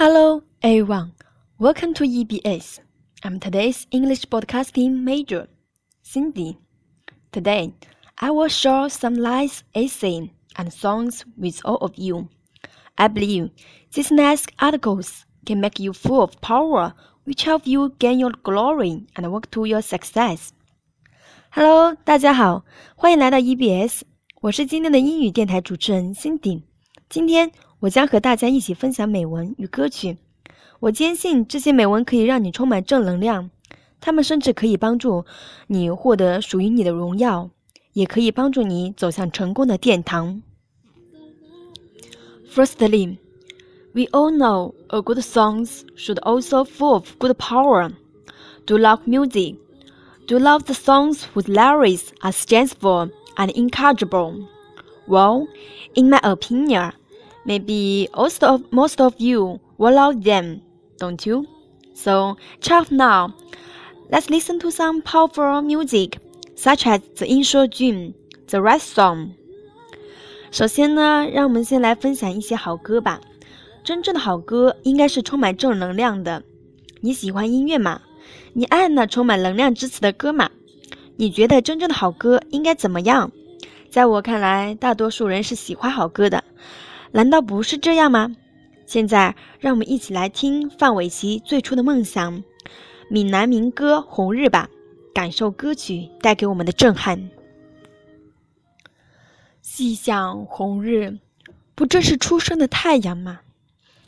Hello, everyone. Welcome to EBS. I'm today's English broadcasting major, Cindy. Today, I will share some nice essays and songs with all of you. I believe these nice articles can make you full of power, which help you gain your glory and work to your success. Hello，大家好，欢迎来到 EBS，我是今天的英语电台主持人 Cindy。今天 我将和大家一起分享美文与歌曲。我坚信这些美文可以让你充满正能量，它们甚至可以帮助你获得属于你的荣耀，也可以帮助你走向成功的殿堂。Firstly, we all know a good songs should also full of good power. Do love music. Do love the songs whose lyrics are strengthful and incorrigible. Well, in my opinion. Maybe most of, most of you will love them, don't you? So, check now. Let's listen to some powerful music, such as the intro tune, the red song. 首先呢，让我们先来分享一些好歌吧。真正的好歌应该是充满正能量的。你喜欢音乐吗？你爱那充满能量之词的歌吗？你觉得真正的好歌应该怎么样？在我看来，大多数人是喜欢好歌的。难道不是这样吗？现在，让我们一起来听范玮琪最初的梦想——闽南民歌《红日》吧，感受歌曲带给我们的震撼。细想红日，不正是初升的太阳吗？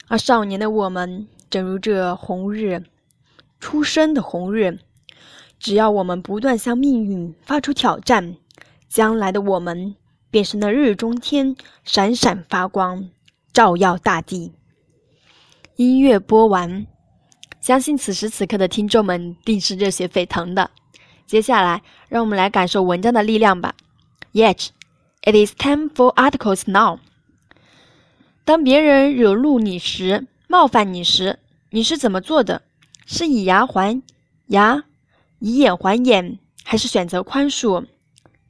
而少年的我们，正如这红日，初升的红日。只要我们不断向命运发出挑战，将来的我们。便是那日中天，闪闪发光，照耀大地。音乐播完，相信此时此刻的听众们定是热血沸腾的。接下来，让我们来感受文章的力量吧。Yet, it is time for articles now。当别人惹怒你时，冒犯你时，你是怎么做的？是以牙还牙，以眼还眼，还是选择宽恕？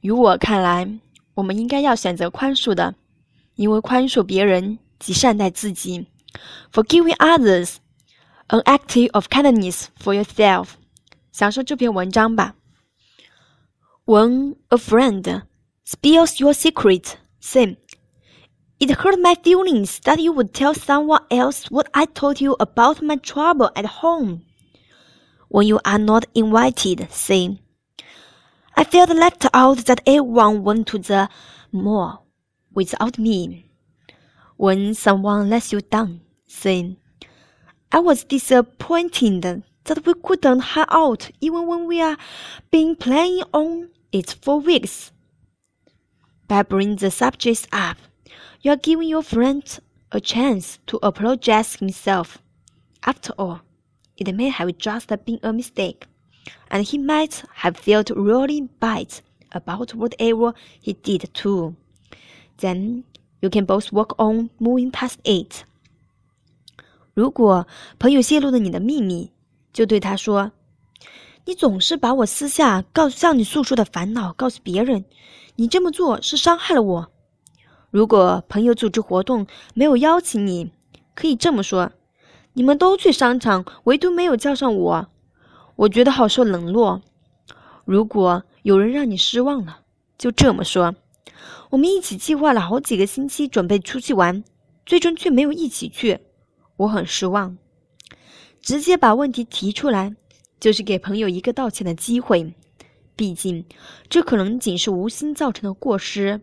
于我看来。我们应该要选择宽恕的，因为宽恕别人即善待自己。Forgiving others, an act of kindness for yourself。享受这篇文章吧。When a friend spills your secret, say, "It hurt my feelings that you would tell someone else what I told you about my trouble at home." When you are not invited, say. I felt left out that everyone went to the mall without me. When someone lets you down, say, I was disappointed that we couldn't hang out even when we are been playing on it for weeks. By bringing the subject up, you are giving your friend a chance to apologize himself. After all, it may have just been a mistake and he might have felt really bad about whatever he did too. Then you can both work on moving past it. 如果朋友泄露了你的秘密，就对他说：“你总是把我私下告向你诉说的烦恼告诉别人，你这么做是伤害了我。”如果朋友组织活动没有邀请你，可以这么说：“你们都去商场，唯独没有叫上我。”我觉得好受冷落。如果有人让你失望了，就这么说。我们一起计划了好几个星期准备出去玩，最终却没有一起去，我很失望。直接把问题提出来，就是给朋友一个道歉的机会。毕竟，这可能仅是无心造成的过失，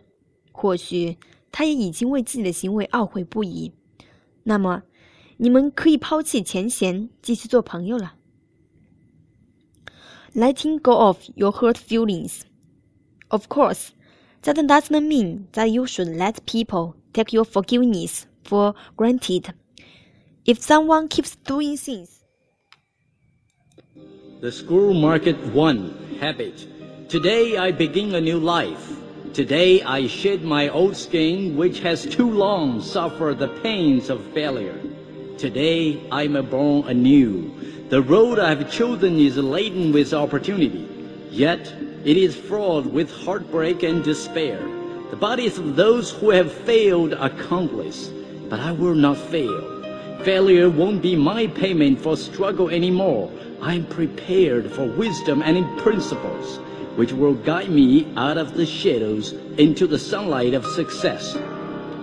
或许他也已经为自己的行为懊悔不已。那么，你们可以抛弃前嫌，继续做朋友了。Letting go of your hurt feelings. Of course, that doesn't mean that you should let people take your forgiveness for granted. If someone keeps doing things, the scroll marked one habit. Today I begin a new life. Today I shed my old skin, which has too long suffered the pains of failure. Today I am born anew. The road I have chosen is laden with opportunity, yet it is fraught with heartbreak and despair. The bodies of those who have failed are countless, but I will not fail. Failure won't be my payment for struggle anymore. I'm prepared for wisdom and principles, which will guide me out of the shadows into the sunlight of success.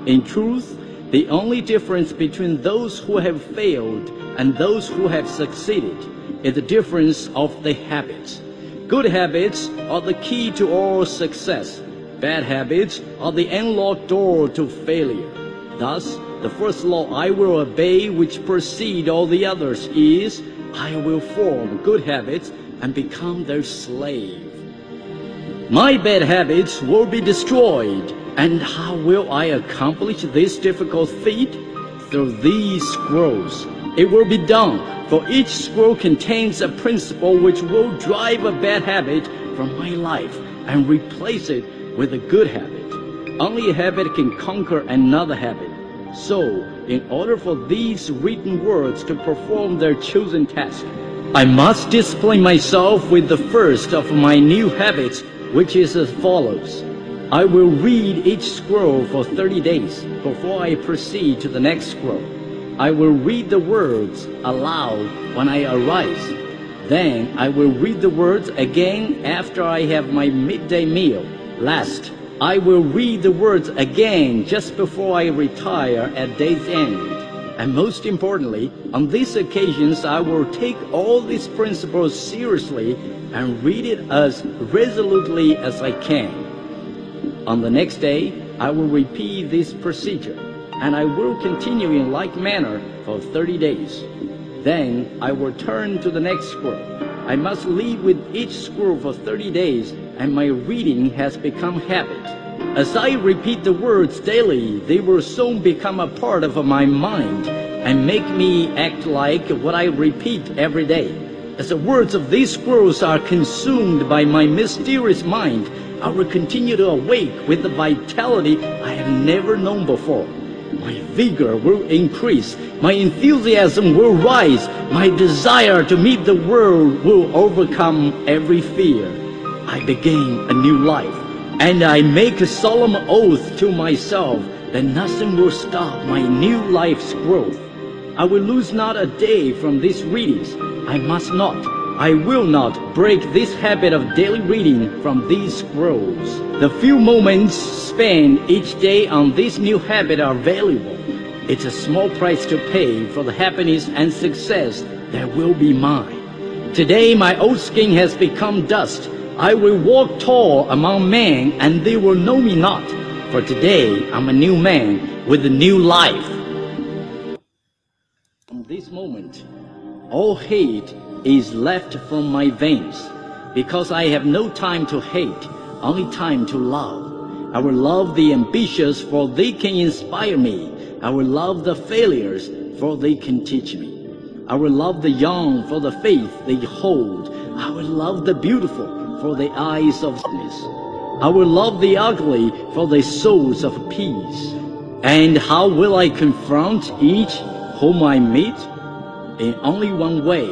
In truth, the only difference between those who have failed and those who have succeeded is the difference of the habits. Good habits are the key to all success. Bad habits are the unlocked door to failure. Thus, the first law I will obey, which precede all the others, is I will form good habits and become their slave. My bad habits will be destroyed. And how will I accomplish this difficult feat? Through these scrolls. It will be done, for each scroll contains a principle which will drive a bad habit from my life and replace it with a good habit. Only a habit can conquer another habit. So, in order for these written words to perform their chosen task, I must discipline myself with the first of my new habits, which is as follows. I will read each scroll for 30 days before I proceed to the next scroll. I will read the words aloud when I arise. Then I will read the words again after I have my midday meal. Last, I will read the words again just before I retire at day's end. And most importantly, on these occasions I will take all these principles seriously and read it as resolutely as I can. On the next day, I will repeat this procedure, and I will continue in like manner for 30 days. Then I will turn to the next scroll. I must live with each scroll for 30 days, and my reading has become habit. As I repeat the words daily, they will soon become a part of my mind and make me act like what I repeat every day. As the words of these scrolls are consumed by my mysterious mind, I will continue to awake with the vitality I have never known before. My vigor will increase. My enthusiasm will rise. My desire to meet the world will overcome every fear. I begin a new life, and I make a solemn oath to myself that nothing will stop my new life's growth. I will lose not a day from these readings. I must not, I will not break this habit of daily reading from these scrolls. The few moments spent each day on this new habit are valuable. It's a small price to pay for the happiness and success that will be mine. Today my old skin has become dust. I will walk tall among men and they will know me not. For today I'm a new man with a new life. From this moment, all hate is left from my veins because I have no time to hate, only time to love. I will love the ambitious for they can inspire me. I will love the failures for they can teach me. I will love the young for the faith they hold. I will love the beautiful for the eyes of goodness. I will love the ugly for the souls of peace. And how will I confront each whom I meet? In only one way,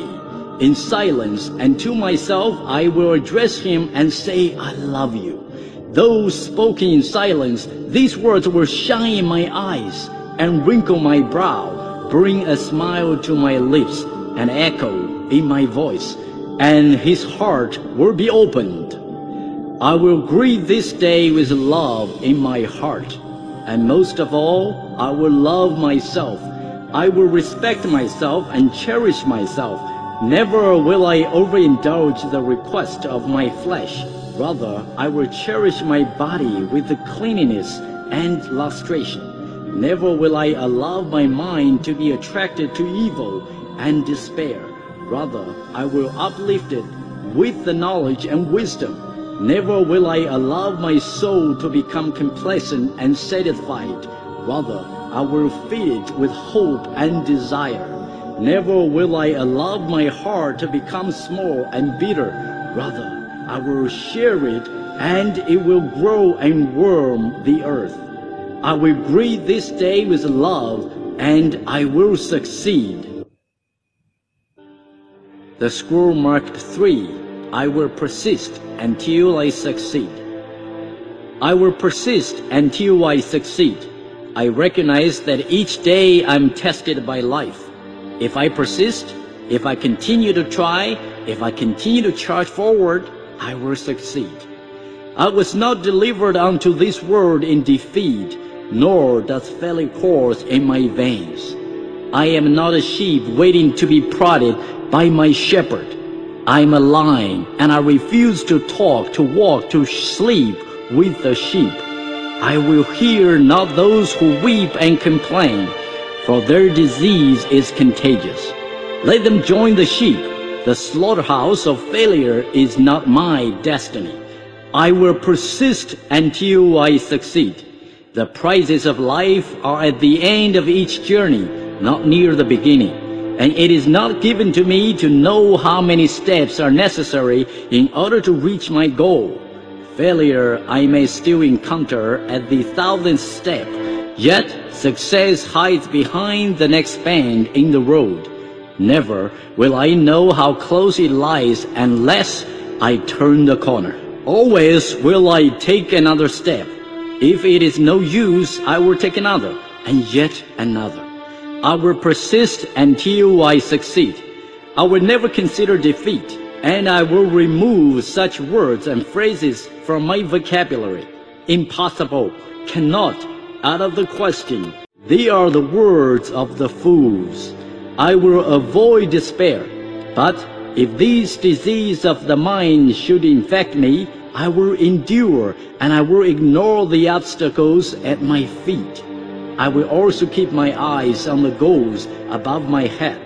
in silence, and to myself I will address him and say, I love you. Though spoken in silence, these words will shine in my eyes and wrinkle my brow, bring a smile to my lips, and echo in my voice, and his heart will be opened. I will greet this day with love in my heart, and most of all, I will love myself. I will respect myself and cherish myself. Never will I overindulge the request of my flesh. Rather, I will cherish my body with the cleanliness and lustration. Never will I allow my mind to be attracted to evil and despair. Rather, I will uplift it with the knowledge and wisdom. Never will I allow my soul to become complacent and satisfied. Rather, I will feed it with hope and desire. Never will I allow my heart to become small and bitter. Rather, I will share it and it will grow and warm the earth. I will breathe this day with love and I will succeed. The scroll marked three. I will persist until I succeed. I will persist until I succeed. I recognize that each day I'm tested by life. If I persist, if I continue to try, if I continue to charge forward, I will succeed. I was not delivered unto this world in defeat, nor does failure course in my veins. I am not a sheep waiting to be prodded by my shepherd. I am a lion, and I refuse to talk, to walk, to sleep with the sheep. I will hear not those who weep and complain, for their disease is contagious. Let them join the sheep. The slaughterhouse of failure is not my destiny. I will persist until I succeed. The prizes of life are at the end of each journey, not near the beginning and it is not given to me to know how many steps are necessary in order to reach my goal. Failure I may still encounter at the thousandth step, yet success hides behind the next bend in the road. Never will I know how close it lies unless I turn the corner. Always will I take another step. If it is no use, I will take another, and yet another. I will persist until I succeed. I will never consider defeat, and I will remove such words and phrases from my vocabulary. Impossible, cannot, out of the question. They are the words of the fools. I will avoid despair. But if these disease of the mind should infect me, I will endure and I will ignore the obstacles at my feet. I will also keep my eyes on the goals above my head,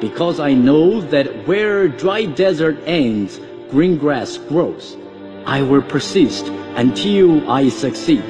because I know that where dry desert ends, green grass grows. I will persist until I succeed,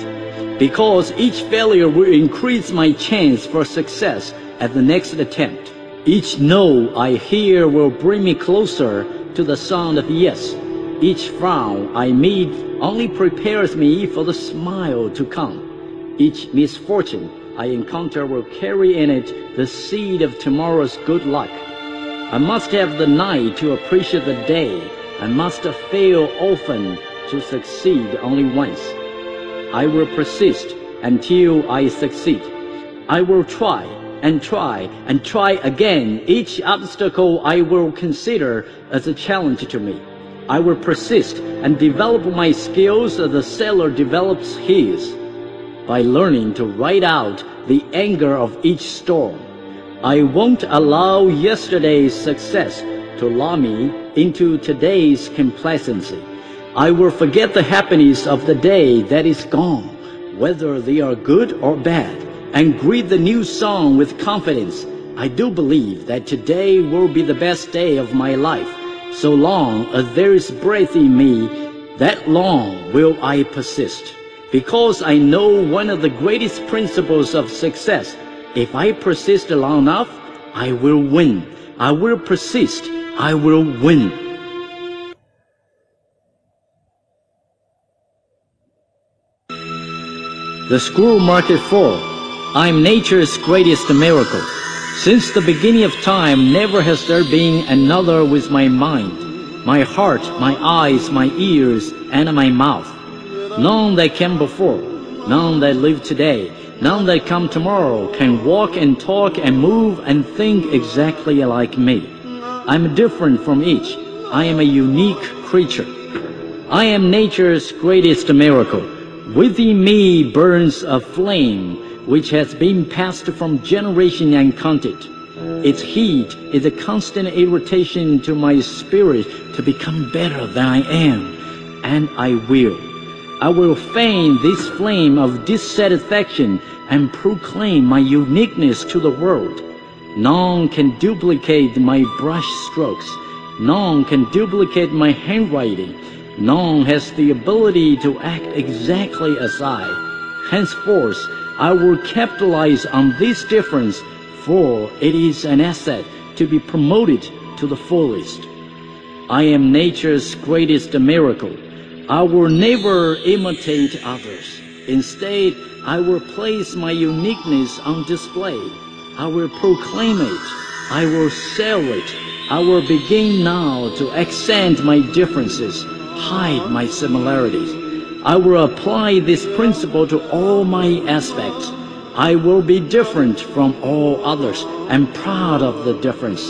because each failure will increase my chance for success at the next attempt. Each no I hear will bring me closer to the sound of yes. Each frown I meet only prepares me for the smile to come. Each misfortune I encounter will carry in it the seed of tomorrow's good luck. I must have the night to appreciate the day. I must fail often to succeed only once. I will persist until I succeed. I will try and try and try again. Each obstacle I will consider as a challenge to me. I will persist and develop my skills as the sailor develops his by learning to ride out the anger of each storm. I won't allow yesterday's success to lull me into today's complacency. I will forget the happiness of the day that is gone, whether they are good or bad, and greet the new song with confidence. I do believe that today will be the best day of my life. So long as there is breath in me, that long will I persist because I know one of the greatest principles of success. If I persist long enough, I will win. I will persist. I will win. The Scroll Marked 4. I'm nature's greatest miracle. Since the beginning of time, never has there been another with my mind, my heart, my eyes, my ears, and my mouth. None that came before, none that live today, none that come tomorrow can walk and talk and move and think exactly like me. I'm different from each. I am a unique creature. I am nature's greatest miracle. Within me burns a flame which has been passed from generation and uncounted. Its heat is a constant irritation to my spirit to become better than I am, and I will. I will fan this flame of dissatisfaction and proclaim my uniqueness to the world. None can duplicate my brush strokes. None can duplicate my handwriting. None has the ability to act exactly as I. Henceforth, I will capitalize on this difference, for it is an asset to be promoted to the fullest. I am nature's greatest miracle. I will never imitate others. Instead, I will place my uniqueness on display. I will proclaim it. I will sell it. I will begin now to accent my differences, hide my similarities. I will apply this principle to all my aspects. I will be different from all others and proud of the difference.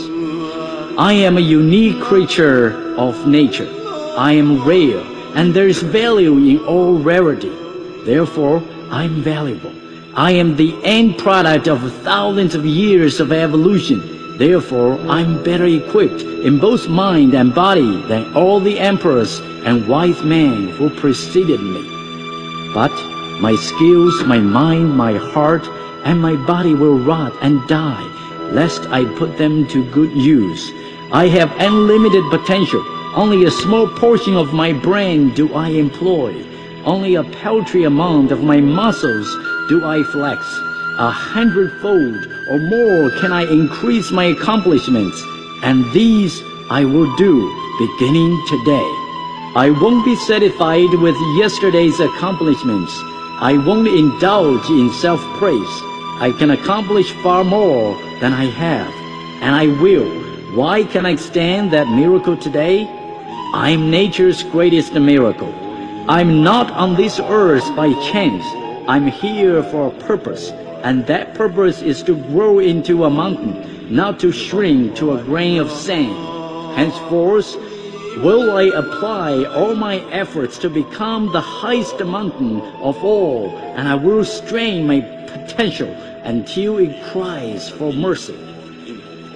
I am a unique creature of nature. I am rare, and there is value in all rarity. Therefore, I am valuable. I am the end product of thousands of years of evolution. Therefore, I'm better equipped in both mind and body than all the emperors and wise men who preceded me. But my skills, my mind, my heart, and my body will rot and die, lest I put them to good use. I have unlimited potential. Only a small portion of my brain do I employ. Only a paltry amount of my muscles do I flex. A hundredfold or more can I increase my accomplishments, and these I will do beginning today. I won't be satisfied with yesterday's accomplishments. I won't indulge in self-praise. I can accomplish far more than I have, and I will. Why can I stand that miracle today? I'm nature's greatest miracle. I'm not on this earth by chance. I'm here for a purpose, and that purpose is to grow into a mountain, not to shrink to a grain of sand. Henceforth, will I apply all my efforts to become the highest mountain of all, and I will strain my potential until it cries for mercy.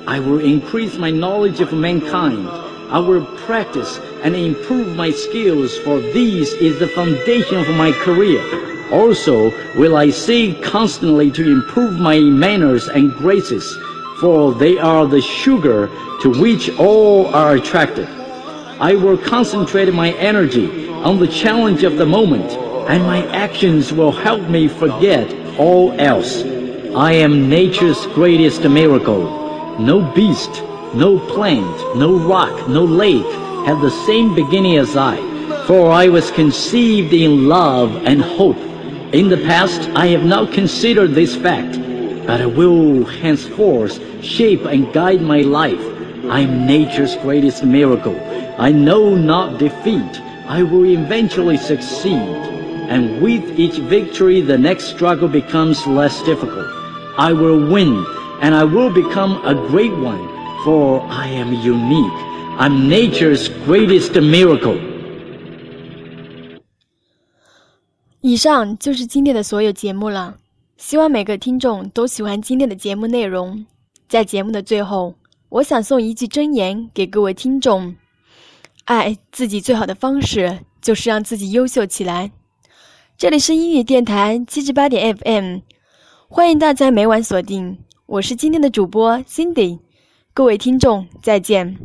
I will increase my knowledge of mankind. I will practice and improve my skills, for this is the foundation of my career. Also, will I seek constantly to improve my manners and graces, for they are the sugar to which all are attracted. I will concentrate my energy on the challenge of the moment, and my actions will help me forget all else. I am nature's greatest miracle. No beast, no plant, no rock, no lake have the same beginning as I, for I was conceived in love and hope. In the past, I have not considered this fact, but I will henceforth shape and guide my life. I am nature's greatest miracle. I know not defeat. I will eventually succeed. And with each victory, the next struggle becomes less difficult. I will win, and I will become a great one, for I am unique. I'm nature's greatest miracle. 以上就是今天的所有节目了，希望每个听众都喜欢今天的节目内容。在节目的最后，我想送一句箴言给各位听众：爱自己最好的方式就是让自己优秀起来。这里是英语电台七十八点 FM，欢迎大家每晚锁定。我是今天的主播 Cindy，各位听众再见。